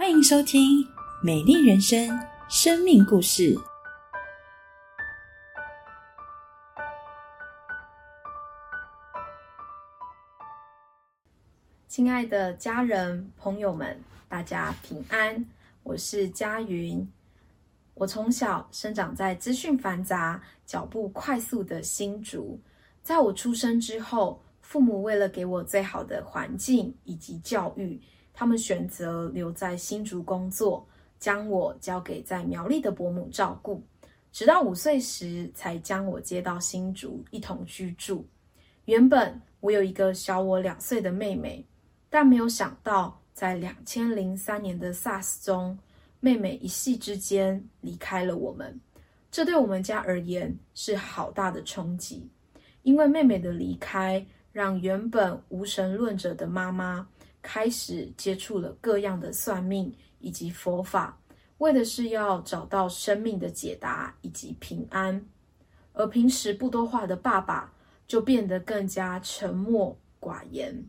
欢迎收听《美丽人生》生命故事。亲爱的家人、朋友们，大家平安！我是佳云。我从小生长在资讯繁杂、脚步快速的新竹。在我出生之后，父母为了给我最好的环境以及教育，他们选择留在新竹工作，将我交给在苗栗的伯母照顾，直到五岁时才将我接到新竹一同居住。原本我有一个小我两岁的妹妹，但没有想到在两千零三年的 SARS 中。妹妹一夕之间离开了我们，这对我们家而言是好大的冲击。因为妹妹的离开，让原本无神论者的妈妈开始接触了各样的算命以及佛法，为的是要找到生命的解答以及平安。而平时不多话的爸爸就变得更加沉默寡言。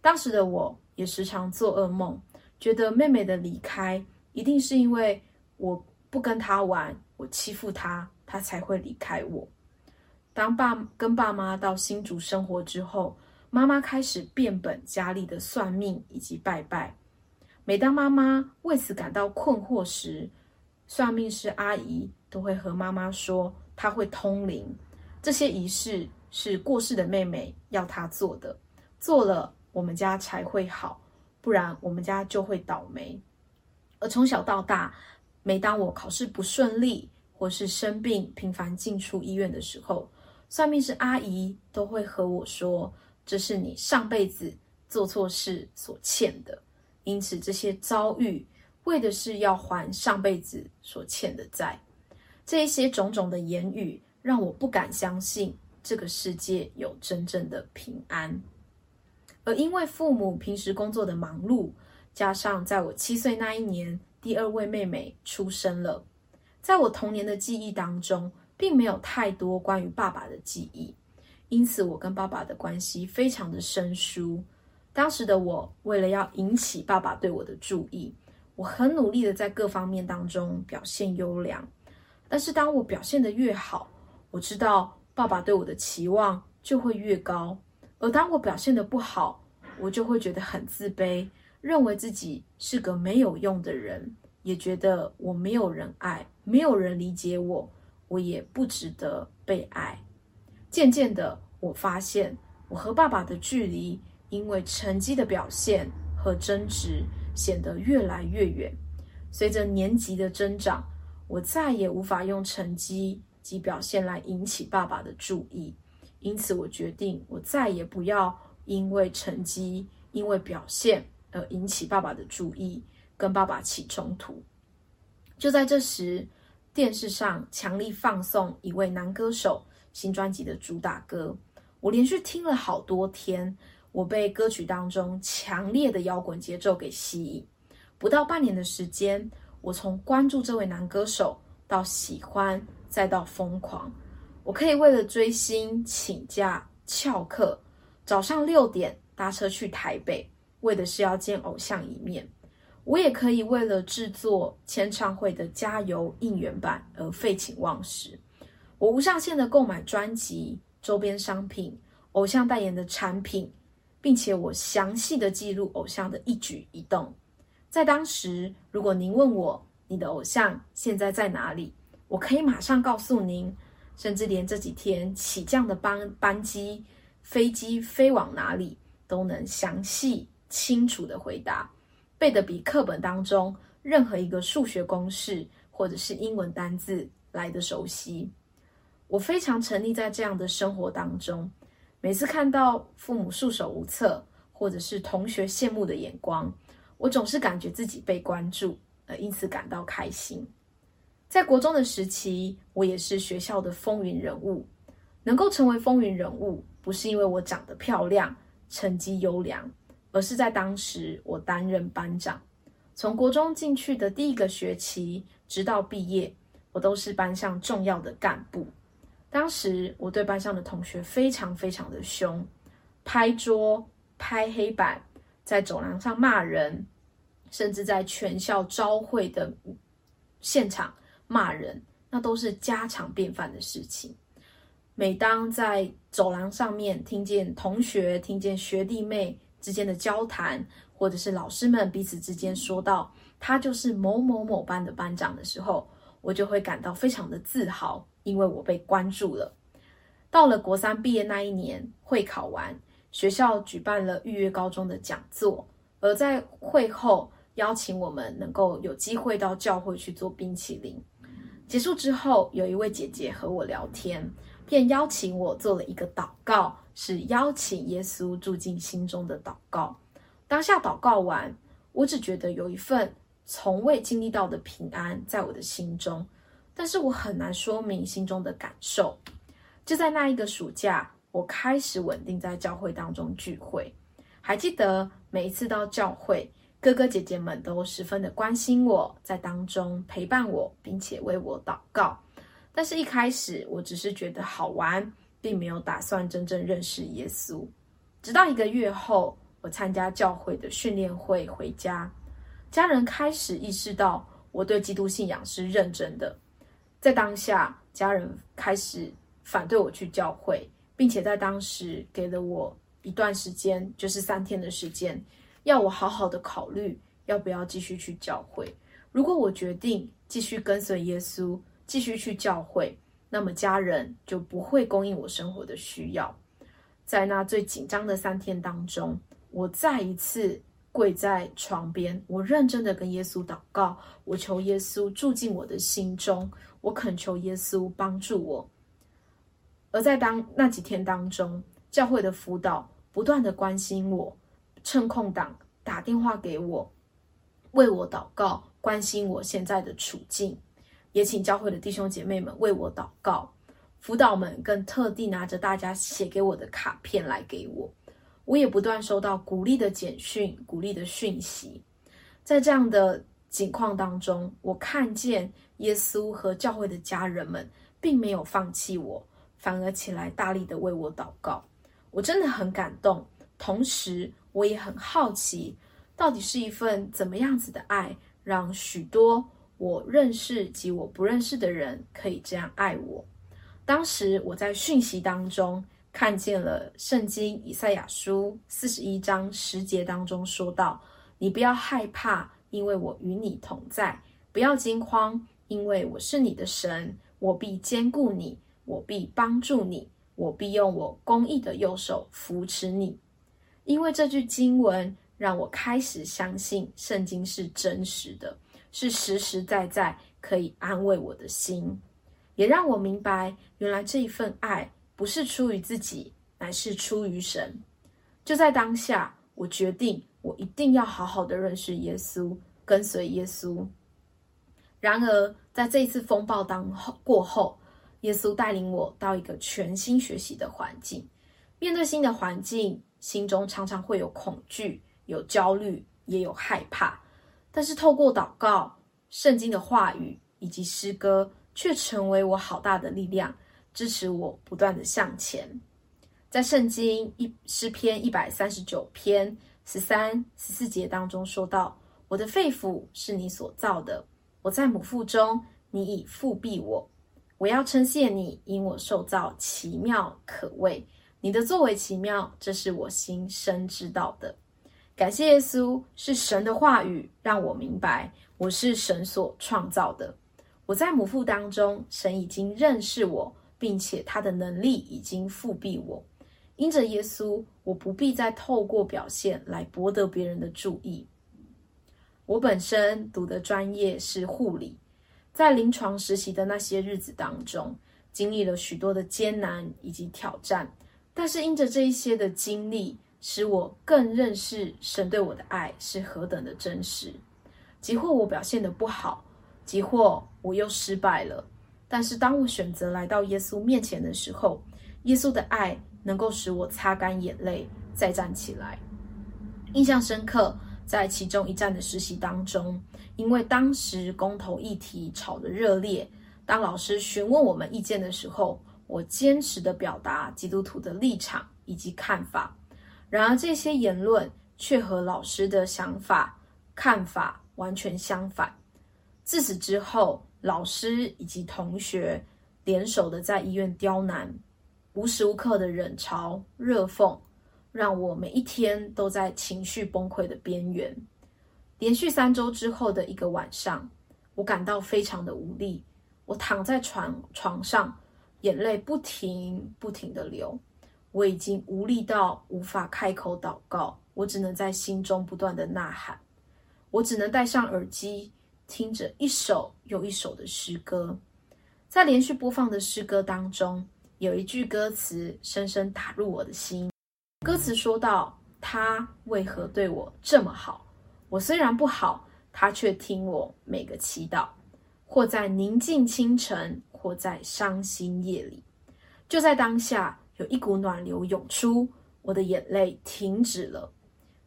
当时的我也时常做噩梦，觉得妹妹的离开。一定是因为我不跟她玩，我欺负她，她才会离开我。当爸跟爸妈到新竹生活之后，妈妈开始变本加厉的算命以及拜拜。每当妈妈为此感到困惑时，算命师阿姨都会和妈妈说，她会通灵，这些仪式是过世的妹妹要她做的，做了我们家才会好，不然我们家就会倒霉。而从小到大，每当我考试不顺利，或是生病频繁进出医院的时候，算命师阿姨都会和我说：“这是你上辈子做错事所欠的，因此这些遭遇为的是要还上辈子所欠的债。”这一些种种的言语，让我不敢相信这个世界有真正的平安。而因为父母平时工作的忙碌。加上在我七岁那一年，第二位妹妹出生了。在我童年的记忆当中，并没有太多关于爸爸的记忆，因此我跟爸爸的关系非常的生疏。当时的我，为了要引起爸爸对我的注意，我很努力的在各方面当中表现优良。但是当我表现的越好，我知道爸爸对我的期望就会越高。而当我表现的不好，我就会觉得很自卑。认为自己是个没有用的人，也觉得我没有人爱，没有人理解我，我也不值得被爱。渐渐的，我发现我和爸爸的距离，因为成绩的表现和争执，显得越来越远。随着年级的增长，我再也无法用成绩及表现来引起爸爸的注意，因此我决定，我再也不要因为成绩，因为表现。而引起爸爸的注意，跟爸爸起冲突。就在这时，电视上强力放送一位男歌手新专辑的主打歌，我连续听了好多天。我被歌曲当中强烈的摇滚节奏给吸引。不到半年的时间，我从关注这位男歌手到喜欢，再到疯狂。我可以为了追星请假翘课，早上六点搭车去台北。为的是要见偶像一面，我也可以为了制作签唱会的加油应援版而废寝忘食。我无上限的购买专辑、周边商品、偶像代言的产品，并且我详细的记录偶像的一举一动。在当时，如果您问我你的偶像现在在哪里，我可以马上告诉您，甚至连这几天起降的班班机、飞机飞往哪里都能详细。清楚的回答，背的比课本当中任何一个数学公式或者是英文单字来的熟悉。我非常沉溺在这样的生活当中，每次看到父母束手无策，或者是同学羡慕的眼光，我总是感觉自己被关注，而因此感到开心。在国中的时期，我也是学校的风云人物。能够成为风云人物，不是因为我长得漂亮，成绩优良。而是在当时，我担任班长，从国中进去的第一个学期，直到毕业，我都是班上重要的干部。当时我对班上的同学非常非常的凶，拍桌、拍黑板，在走廊上骂人，甚至在全校招会的现场骂人，那都是家常便饭的事情。每当在走廊上面听见同学、听见学弟妹之间的交谈，或者是老师们彼此之间说到他就是某某某班的班长的时候，我就会感到非常的自豪，因为我被关注了。到了国三毕业那一年，会考完，学校举办了预约高中的讲座，而在会后邀请我们能够有机会到教会去做冰淇淋。结束之后，有一位姐姐和我聊天。便邀请我做了一个祷告，是邀请耶稣住进心中的祷告。当下祷告完，我只觉得有一份从未经历到的平安在我的心中，但是我很难说明心中的感受。就在那一个暑假，我开始稳定在教会当中聚会。还记得每一次到教会，哥哥姐姐们都十分的关心我，在当中陪伴我，并且为我祷告。但是，一开始我只是觉得好玩，并没有打算真正认识耶稣。直到一个月后，我参加教会的训练会回家，家人开始意识到我对基督信仰是认真的。在当下，家人开始反对我去教会，并且在当时给了我一段时间，就是三天的时间，要我好好的考虑要不要继续去教会。如果我决定继续跟随耶稣，继续去教会，那么家人就不会供应我生活的需要。在那最紧张的三天当中，我再一次跪在床边，我认真的跟耶稣祷告，我求耶稣住进我的心中，我恳求耶稣帮助我。而在当那几天当中，教会的辅导不断的关心我，趁空档打电话给我，为我祷告，关心我现在的处境。也请教会的弟兄姐妹们为我祷告，辅导们更特地拿着大家写给我的卡片来给我，我也不断收到鼓励的简讯、鼓励的讯息。在这样的境况当中，我看见耶稣和教会的家人们并没有放弃我，反而起来大力的为我祷告。我真的很感动，同时我也很好奇，到底是一份怎么样子的爱，让许多。我认识及我不认识的人可以这样爱我。当时我在讯息当中看见了圣经以赛亚书四十一章十节当中说到：“你不要害怕，因为我与你同在；不要惊慌，因为我是你的神，我必坚固你，我必帮助你，我必用我公义的右手扶持你。”因为这句经文让我开始相信圣经是真实的。是实实在在可以安慰我的心，也让我明白，原来这一份爱不是出于自己，乃是出于神。就在当下，我决定，我一定要好好的认识耶稣，跟随耶稣。然而，在这一次风暴当后过后，耶稣带领我到一个全新学习的环境。面对新的环境，心中常常会有恐惧、有焦虑，也有害怕。但是透过祷告、圣经的话语以及诗歌，却成为我好大的力量，支持我不断的向前。在圣经一诗篇一百三十九篇十三、十四节当中说到：“我的肺腑是你所造的，我在母腹中，你已复庇我。我要称谢你，因我受造奇妙可畏，你的作为奇妙，这是我心深知道的。”感谢耶稣，是神的话语让我明白我是神所创造的。我在母腹当中，神已经认识我，并且他的能力已经复庇我。因着耶稣，我不必再透过表现来博得别人的注意。我本身读的专业是护理，在临床实习的那些日子当中，经历了许多的艰难以及挑战，但是因着这一些的经历。使我更认识神对我的爱是何等的真实。即或我表现的不好，即或我又失败了，但是当我选择来到耶稣面前的时候，耶稣的爱能够使我擦干眼泪，再站起来。印象深刻，在其中一站的实习当中，因为当时公投议题吵得热烈，当老师询问我们意见的时候，我坚持的表达基督徒的立场以及看法。然而，这些言论却和老师的想法看法完全相反。自此之后，老师以及同学联手的在医院刁难，无时无刻的冷嘲热讽，让我每一天都在情绪崩溃的边缘。连续三周之后的一个晚上，我感到非常的无力，我躺在床床上，眼泪不停不停的流。我已经无力到无法开口祷告，我只能在心中不断的呐喊，我只能戴上耳机，听着一首又一首的诗歌。在连续播放的诗歌当中，有一句歌词深深打入我的心。歌词说到：“他为何对我这么好？我虽然不好，他却听我每个祈祷。或在宁静清晨，或在伤心夜里，就在当下。”有一股暖流涌出，我的眼泪停止了。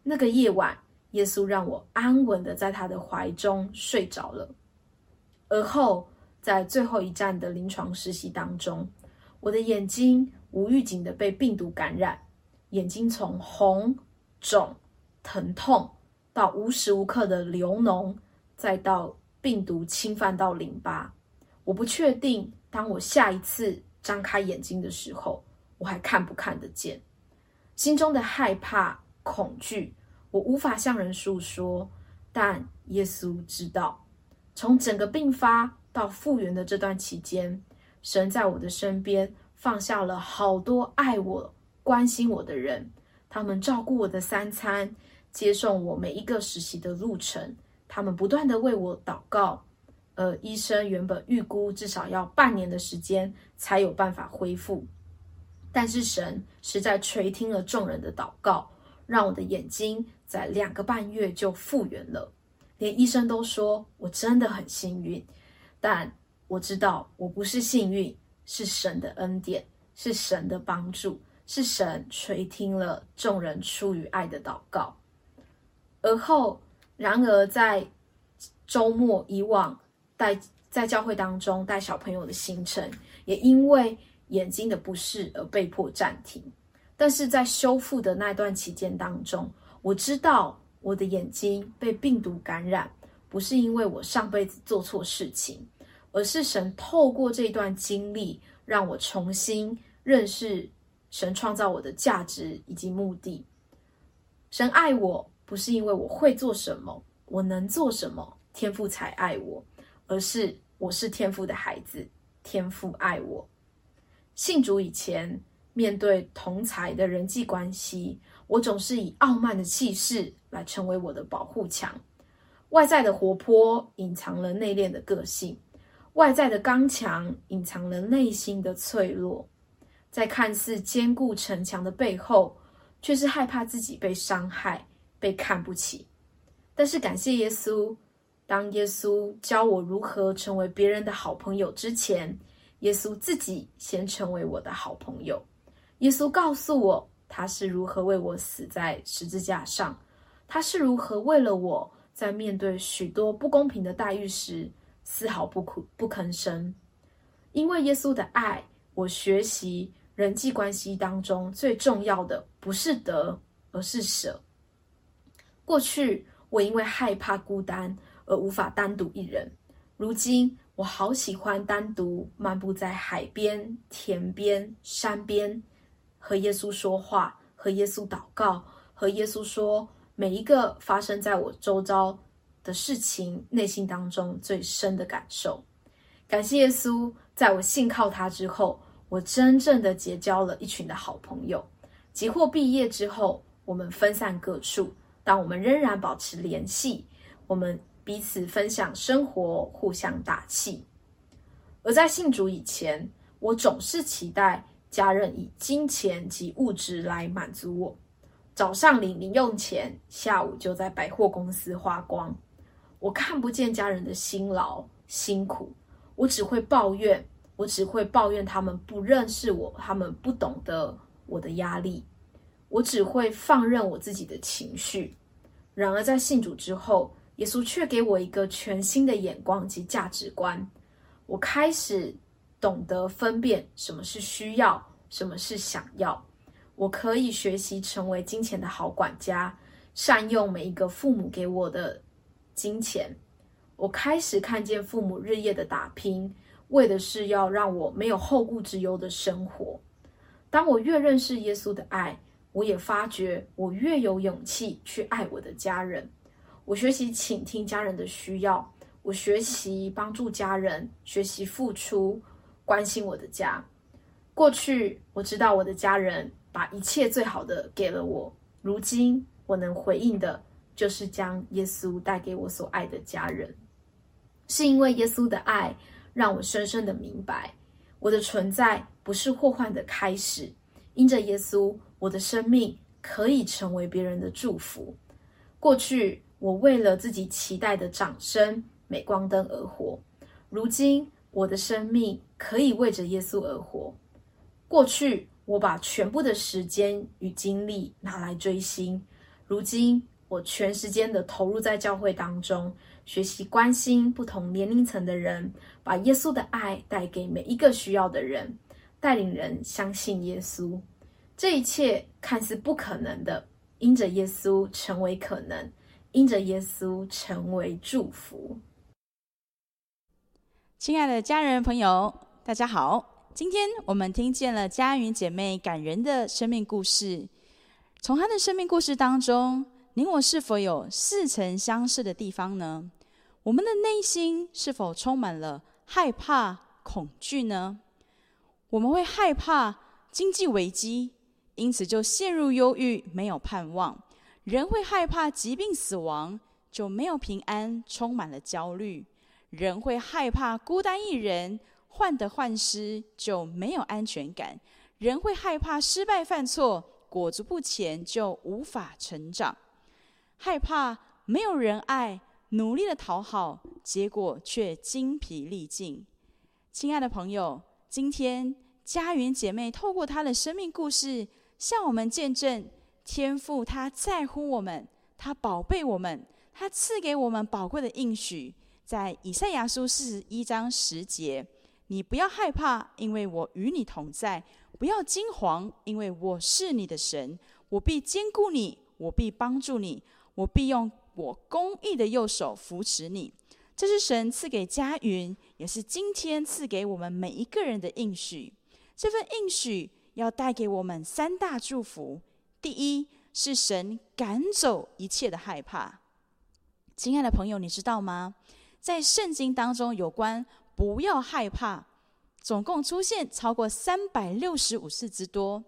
那个夜晚，耶稣让我安稳的在他的怀中睡着了。而后，在最后一站的临床实习当中，我的眼睛无预警的被病毒感染，眼睛从红、肿、疼痛，到无时无刻的流脓，再到病毒侵犯到淋巴。我不确定，当我下一次张开眼睛的时候。我还看不看得见？心中的害怕、恐惧，我无法向人诉说。但耶稣知道，从整个病发到复原的这段期间，神在我的身边放下了好多爱我、关心我的人。他们照顾我的三餐，接送我每一个实习的路程。他们不断的为我祷告。而医生原本预估至少要半年的时间才有办法恢复。但是神实在垂听了众人的祷告，让我的眼睛在两个半月就复原了。连医生都说我真的很幸运，但我知道我不是幸运，是神的恩典，是神的帮助，是神垂听了众人出于爱的祷告。而后，然而在周末以往带在教会当中带小朋友的行程，也因为。眼睛的不适而被迫暂停，但是在修复的那段期间当中，我知道我的眼睛被病毒感染，不是因为我上辈子做错事情，而是神透过这段经历，让我重新认识神创造我的价值以及目的。神爱我不是因为我会做什么，我能做什么，天父才爱我，而是我是天父的孩子，天父爱我。信主以前，面对同才的人际关系，我总是以傲慢的气势来成为我的保护墙。外在的活泼隐藏了内敛的个性，外在的刚强隐藏了内心的脆弱。在看似坚固城墙的背后，却是害怕自己被伤害、被看不起。但是感谢耶稣，当耶稣教我如何成为别人的好朋友之前。耶稣自己先成为我的好朋友。耶稣告诉我，他是如何为我死在十字架上，他是如何为了我在面对许多不公平的待遇时丝毫不苦不吭声。因为耶稣的爱，我学习人际关系当中最重要的不是得，而是舍。过去我因为害怕孤单而无法单独一人，如今。我好喜欢单独漫步在海边、田边、山边，和耶稣说话，和耶稣祷告，和耶稣说每一个发生在我周遭的事情，内心当中最深的感受。感谢耶稣，在我信靠他之后，我真正的结交了一群的好朋友。即或毕业之后，我们分散各处，但我们仍然保持联系。我们。彼此分享生活，互相打气。而在信主以前，我总是期待家人以金钱及物质来满足我。早上领零用钱，下午就在百货公司花光。我看不见家人的辛劳辛苦，我只会抱怨，我只会抱怨他们不认识我，他们不懂得我的压力。我只会放任我自己的情绪。然而在信主之后，耶稣却给我一个全新的眼光及价值观，我开始懂得分辨什么是需要，什么是想要。我可以学习成为金钱的好管家，善用每一个父母给我的金钱。我开始看见父母日夜的打拼，为的是要让我没有后顾之忧的生活。当我越认识耶稣的爱，我也发觉我越有勇气去爱我的家人。我学习倾听家人的需要，我学习帮助家人，学习付出，关心我的家。过去我知道我的家人把一切最好的给了我，如今我能回应的就是将耶稣带给我所爱的家人。是因为耶稣的爱，让我深深的明白，我的存在不是祸患的开始。因着耶稣，我的生命可以成为别人的祝福。过去我为了自己期待的掌声、镁光灯而活，如今我的生命可以为着耶稣而活。过去我把全部的时间与精力拿来追星，如今我全时间的投入在教会当中。学习关心不同年龄层的人，把耶稣的爱带给每一个需要的人，带领人相信耶稣。这一切看似不可能的，因着耶稣成为可能，因着耶稣成为祝福。亲爱的家人朋友，大家好！今天我们听见了佳云姐妹感人的生命故事，从她的生命故事当中，您我是否有似曾相识的地方呢？我们的内心是否充满了害怕、恐惧呢？我们会害怕经济危机，因此就陷入忧郁，没有盼望；人会害怕疾病、死亡，就没有平安，充满了焦虑；人会害怕孤单一人，患得患失，就没有安全感；人会害怕失败、犯错，裹足不前，就无法成长；害怕没有人爱。努力的讨好，结果却精疲力尽。亲爱的朋友，今天家园姐妹透过她的生命故事，向我们见证天父他在乎我们，他宝贝我们，他赐给我们宝贵的应许。在以赛亚书四十一章十节：“你不要害怕，因为我与你同在；不要惊惶，因为我是你的神，我必坚固你，我必帮助你，我必用。”我公义的右手扶持你，这是神赐给佳云，也是今天赐给我们每一个人的应许。这份应许要带给我们三大祝福：第一是神赶走一切的害怕。亲爱的朋友，你知道吗？在圣经当中，有关不要害怕，总共出现超过三百六十五次之多。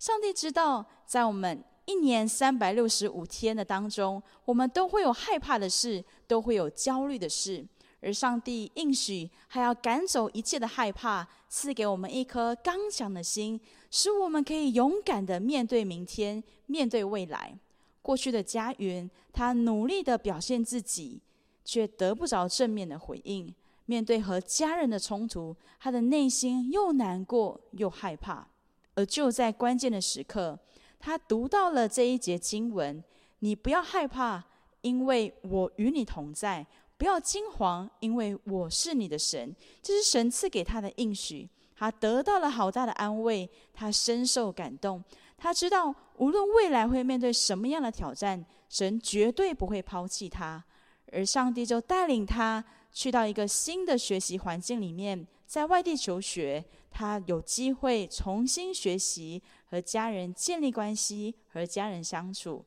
上帝知道，在我们。一年三百六十五天的当中，我们都会有害怕的事，都会有焦虑的事。而上帝应许还要赶走一切的害怕，赐给我们一颗刚强的心，使我们可以勇敢的面对明天，面对未来。过去的家园，他努力的表现自己，却得不着正面的回应。面对和家人的冲突，他的内心又难过又害怕。而就在关键的时刻。他读到了这一节经文，你不要害怕，因为我与你同在；不要惊慌，因为我是你的神。这是神赐给他的应许，他得到了好大的安慰，他深受感动。他知道，无论未来会面对什么样的挑战，神绝对不会抛弃他。而上帝就带领他去到一个新的学习环境里面，在外地求学，他有机会重新学习。和家人建立关系，和家人相处。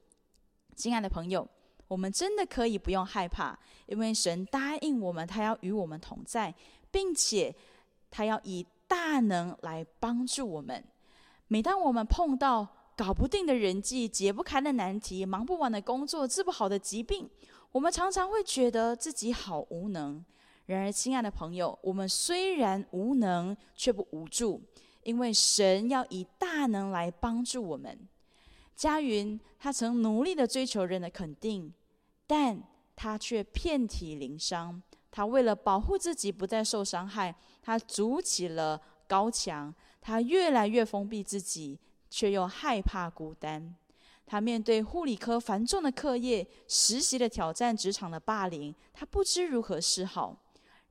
亲爱的朋友，我们真的可以不用害怕，因为神答应我们，他要与我们同在，并且他要以大能来帮助我们。每当我们碰到搞不定的人际、解不开的难题、忙不完的工作、治不好的疾病，我们常常会觉得自己好无能。然而，亲爱的朋友，我们虽然无能，却不无助。因为神要以大能来帮助我们。佳云他曾努力的追求人的肯定，但他却遍体鳞伤。他为了保护自己不再受伤害，他筑起了高墙。他越来越封闭自己，却又害怕孤单。他面对护理科繁重的课业、实习的挑战、职场的霸凌，他不知如何是好。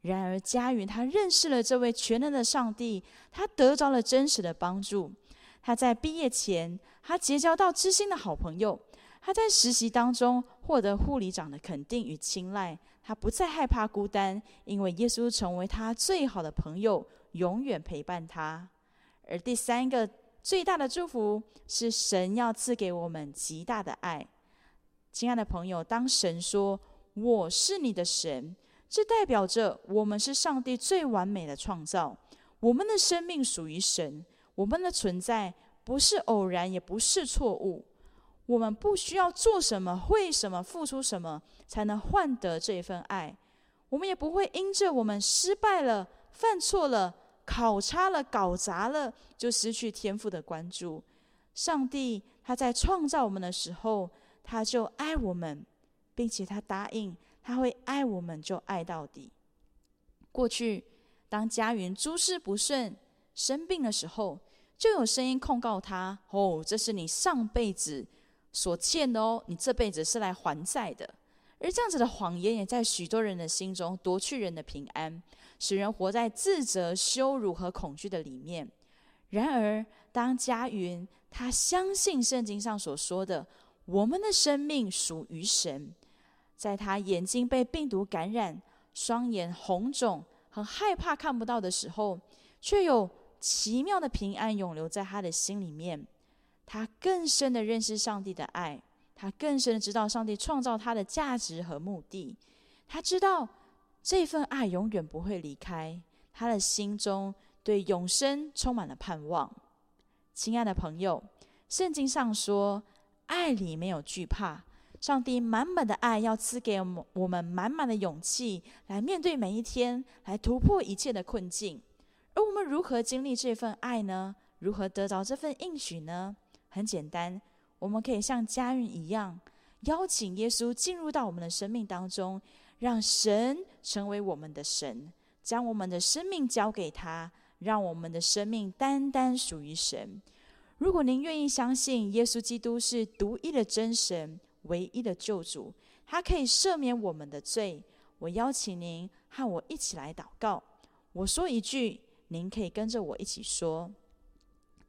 然而，佳云他认识了这位全能的上帝，他得着了真实的帮助。他在毕业前，他结交到知心的好朋友，他在实习当中获得护理长的肯定与青睐，他不再害怕孤单，因为耶稣成为他最好的朋友，永远陪伴他。而第三个最大的祝福是神要赐给我们极大的爱。亲爱的朋友，当神说“我是你的神”，这代表着我们是上帝最完美的创造，我们的生命属于神，我们的存在不是偶然，也不是错误。我们不需要做什么、为什么、付出什么，才能换得这份爱。我们也不会因着我们失败了、犯错了、考差了、搞砸了，就失去天赋的关注。上帝他在创造我们的时候，他就爱我们，并且他答应他会爱我们，就爱到底。过去，当佳云诸事不顺、生病的时候，就有声音控告他：“哦，这是你上辈子。”所欠的哦，你这辈子是来还债的。而这样子的谎言，也在许多人的心中夺去人的平安，使人活在自责、羞辱和恐惧的里面。然而，当佳云他相信圣经上所说的，我们的生命属于神，在他眼睛被病毒感染、双眼红肿、很害怕看不到的时候，却有奇妙的平安永留在他的心里面。他更深的认识上帝的爱，他更深的知道上帝创造他的价值和目的。他知道这份爱永远不会离开他的心中，对永生充满了盼望。亲爱的朋友，圣经上说，爱里没有惧怕。上帝满满的爱要赐给我们我们满满的勇气，来面对每一天，来突破一切的困境。而我们如何经历这份爱呢？如何得着这份应许呢？很简单，我们可以像家人一样，邀请耶稣进入到我们的生命当中，让神成为我们的神，将我们的生命交给他，让我们的生命单单属于神。如果您愿意相信耶稣基督是独一的真神、唯一的救主，他可以赦免我们的罪，我邀请您和我一起来祷告。我说一句，您可以跟着我一起说：“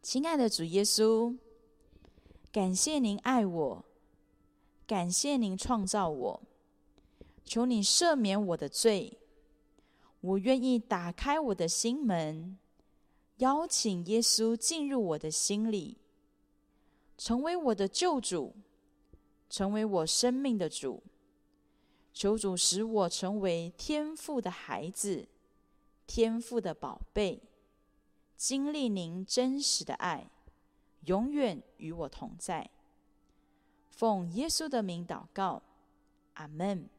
亲爱的主耶稣。”感谢您爱我，感谢您创造我，求你赦免我的罪。我愿意打开我的心门，邀请耶稣进入我的心里，成为我的救主，成为我生命的主。求主使我成为天父的孩子，天父的宝贝，经历您真实的爱。永远与我同在。奉耶稣的名祷告，阿门。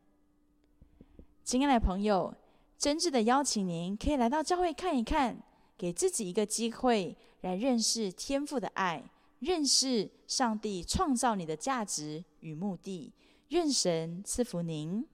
亲爱的朋友，真挚的邀请您可以来到教会看一看，给自己一个机会来认识天父的爱，认识上帝创造你的价值与目的。愿神赐福您。